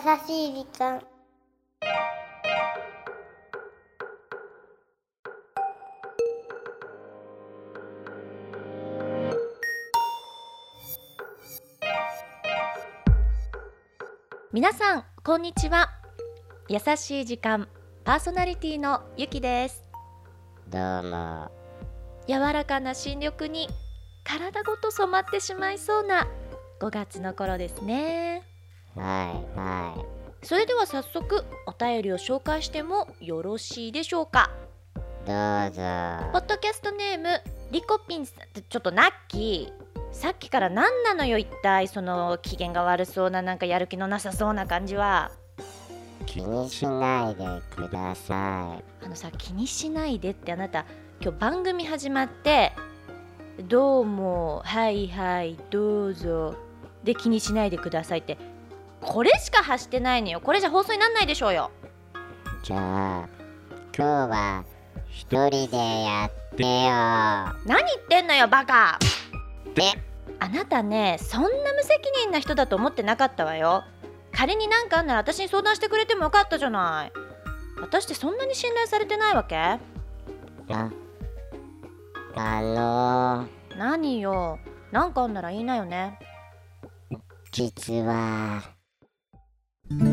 しい時間。皆さんこんにちは。優しい時間パーソナリティのゆきです。どうも。柔らかな新緑に体ごと染まってしまいそうな5月の頃ですねはいはそれでは早速お便りを紹介してもよろしいでしょうか？いどうぞ。ポッドキャストネームリコピンさんちょっとナッキー。さっきから何なのよ一体その機嫌が悪そうななんかやる気のなさそうな感じは。気にしないでくださあのさ気にしないでってあなた今日番組始まってどうもはいはいどうぞ。で気にしないでくださいってこれしか発してないのよ。これじゃ放送になんないでしょうよ。いじゃあ今日は一人でやってよ。何言ってんのよバカ。であなたねそんな無責任な人だと思ってなかったわよ。仮になんかあんなら私に相談してくれてもよかったじゃない。私ってそんなに信頼されてないわけ？ああの何よ。なんかあんなら言いなよね。実は僕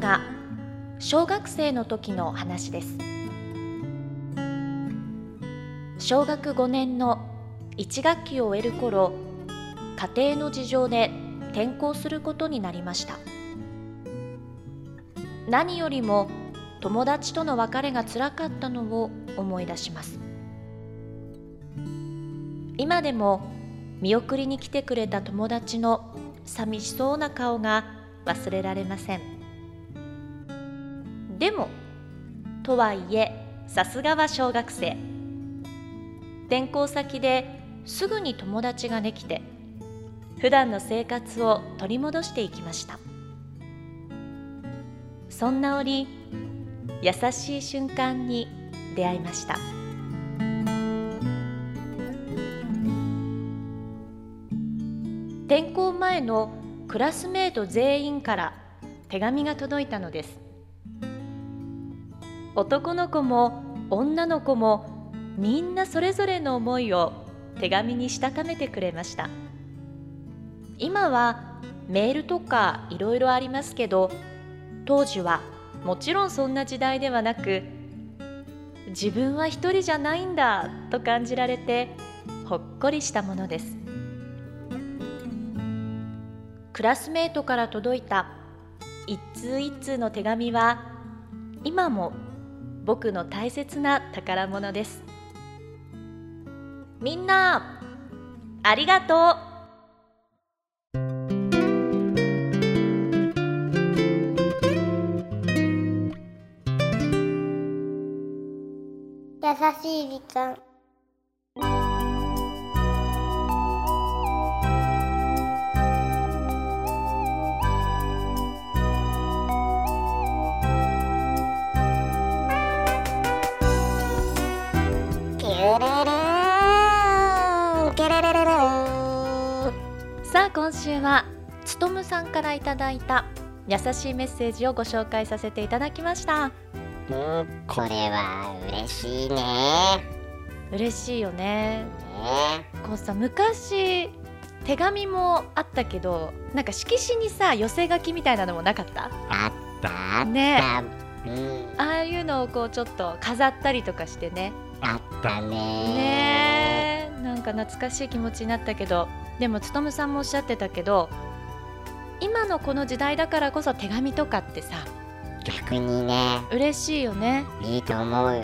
が小学生の時の話です。小学5年の1学期を終える頃家庭の事情で転校することになりました。何よりも友達との別れがつらかったのを思い出します。今でも見送りに来てくれた友達の寂しそうな顔が忘れられません。でもとはいえさすがは小学生。転校先ですぐに友達ができて普段の生活を取り戻していきました。そんな折優しい瞬間に出会いました。転校前のクラスメート全員から手紙が届いたのです。男の子も女の子もみんなそれぞれの思いを手紙にしたためてくれました。今はメールとかいろいろありますけど当時はもちろんそんな時代ではなく自分は一人じゃないんだと感じられてほっこりしたものです。クラスメートから届いた一通一通の手紙は今も僕の大切な宝物です。みんなありがと優しい時間。さあ今週はつとむさんからいただいた優しいメッセージをご紹介させていただきました。うんこれは嬉しいね。嬉しいよね。ね。こうさ昔手紙もあったけどなんか色紙にさ寄せ書きみたいなのもなかった？あったあねうん。ああいうのをこうちょっと飾ったりとかしてね。あったね。ねえ。なんか懐かしい気持ちになったけどでもつとむさんもおっしゃってたけど今のこの時代だからこそ手紙とかってさ逆にね。嬉しいよね。いいと思う、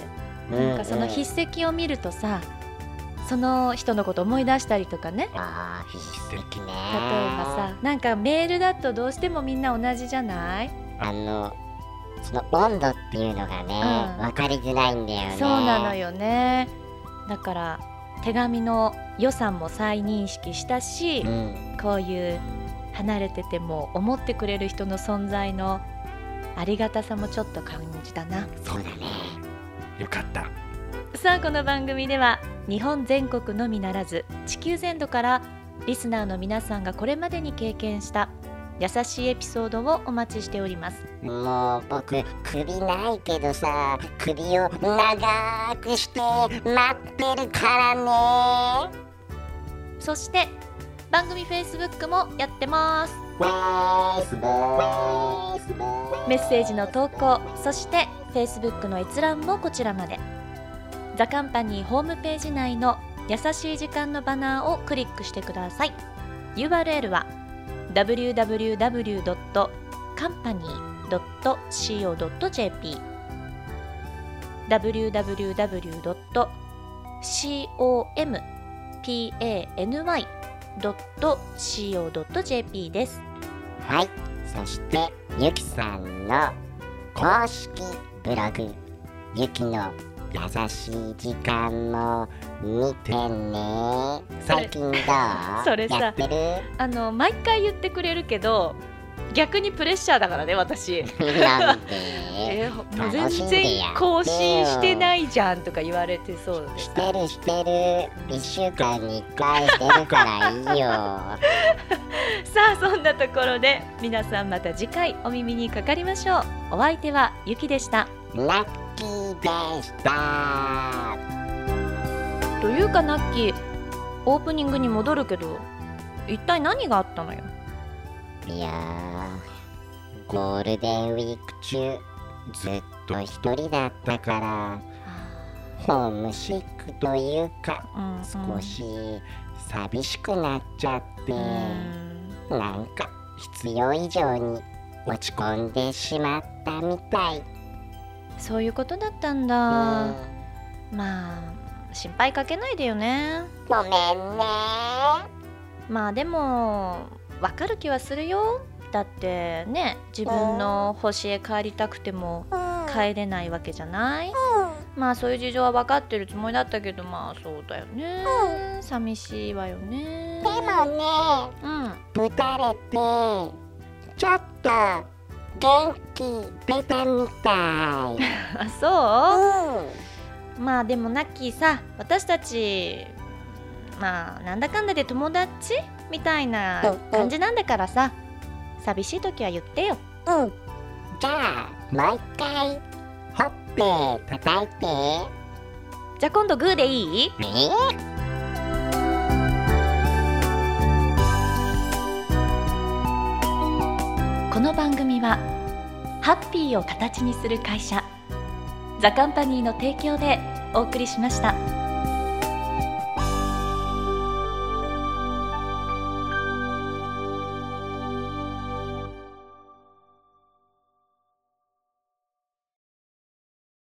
うん、なんかその必筆跡を見るとさその人のこと思い出したりとかね。ああ筆跡ね。例えばさなんかメールだとどうしてもみんな同じじゃない？あのその温度っていうのがね、うん。分かりづらいんだよね。そうなのよね。だから手紙の予算も再認識したし、うん。こういう離れてても思ってくれる人の存在のありがたさもちょっと感じたな。そうだね。よかった。さあこの番組では日本全国のみならず地球全土からリスナーの皆さんがこれまでに経験した優しいエピソードをお待ちしております。もう僕首ないけどさ首を長くして待ってるからね。そして番組 Facebook もやってますメッセージの投稿そして Facebook の閲覧もこちらまで。ザカンパニーホームページ内の優しい時間のバナーをクリックしてください。URL は www.company.co.jp www.company.co.jp です。はい。そしてゆきさんの公式ブログ。ゆきの優しい時間も見てね。最近どう？それさやってる？あの毎回言ってくれるけど逆にプレッシャーだからね私。なんで？えーもう全然更新してないじゃんとか言われてそうでしてるしてる。一週間に一回してるからいいよ。さあそんなところで皆さんまた次回お耳にかかりましょう。お相手はゆきでした。ラッキーでした。というかナッキーオープニングに戻るけど一体何があったのよ？いやーゴールデンウィーク中ずっと一人だったからホームシックというかうん少し寂しくなっちゃって、うん。なんか必要以上に落ち込んでしまったみたい、そういうことだったんうだん。まあ心配かけないでよね。ごめんね。まあでもわかる気はするよ。だってね自分の星へ帰りたくても帰れないわけじゃない？まあそういう事情は分かってるつもりだったけどまあそうだよね。寂しいわよね。でもねうん。ぶたれてちょっと元気出たみたい。あそう？うん。まあでもナッキーさ私たちまあなんだかんだで友達？みたいな感じなんだからさ寂しい時は言ってようん。じゃあ、もう一回、ほっぺ叩いて。じゃあ今度グーでいい？えこの番組はハッピーを形にする会社ザカンパニーの提供でお送りしました。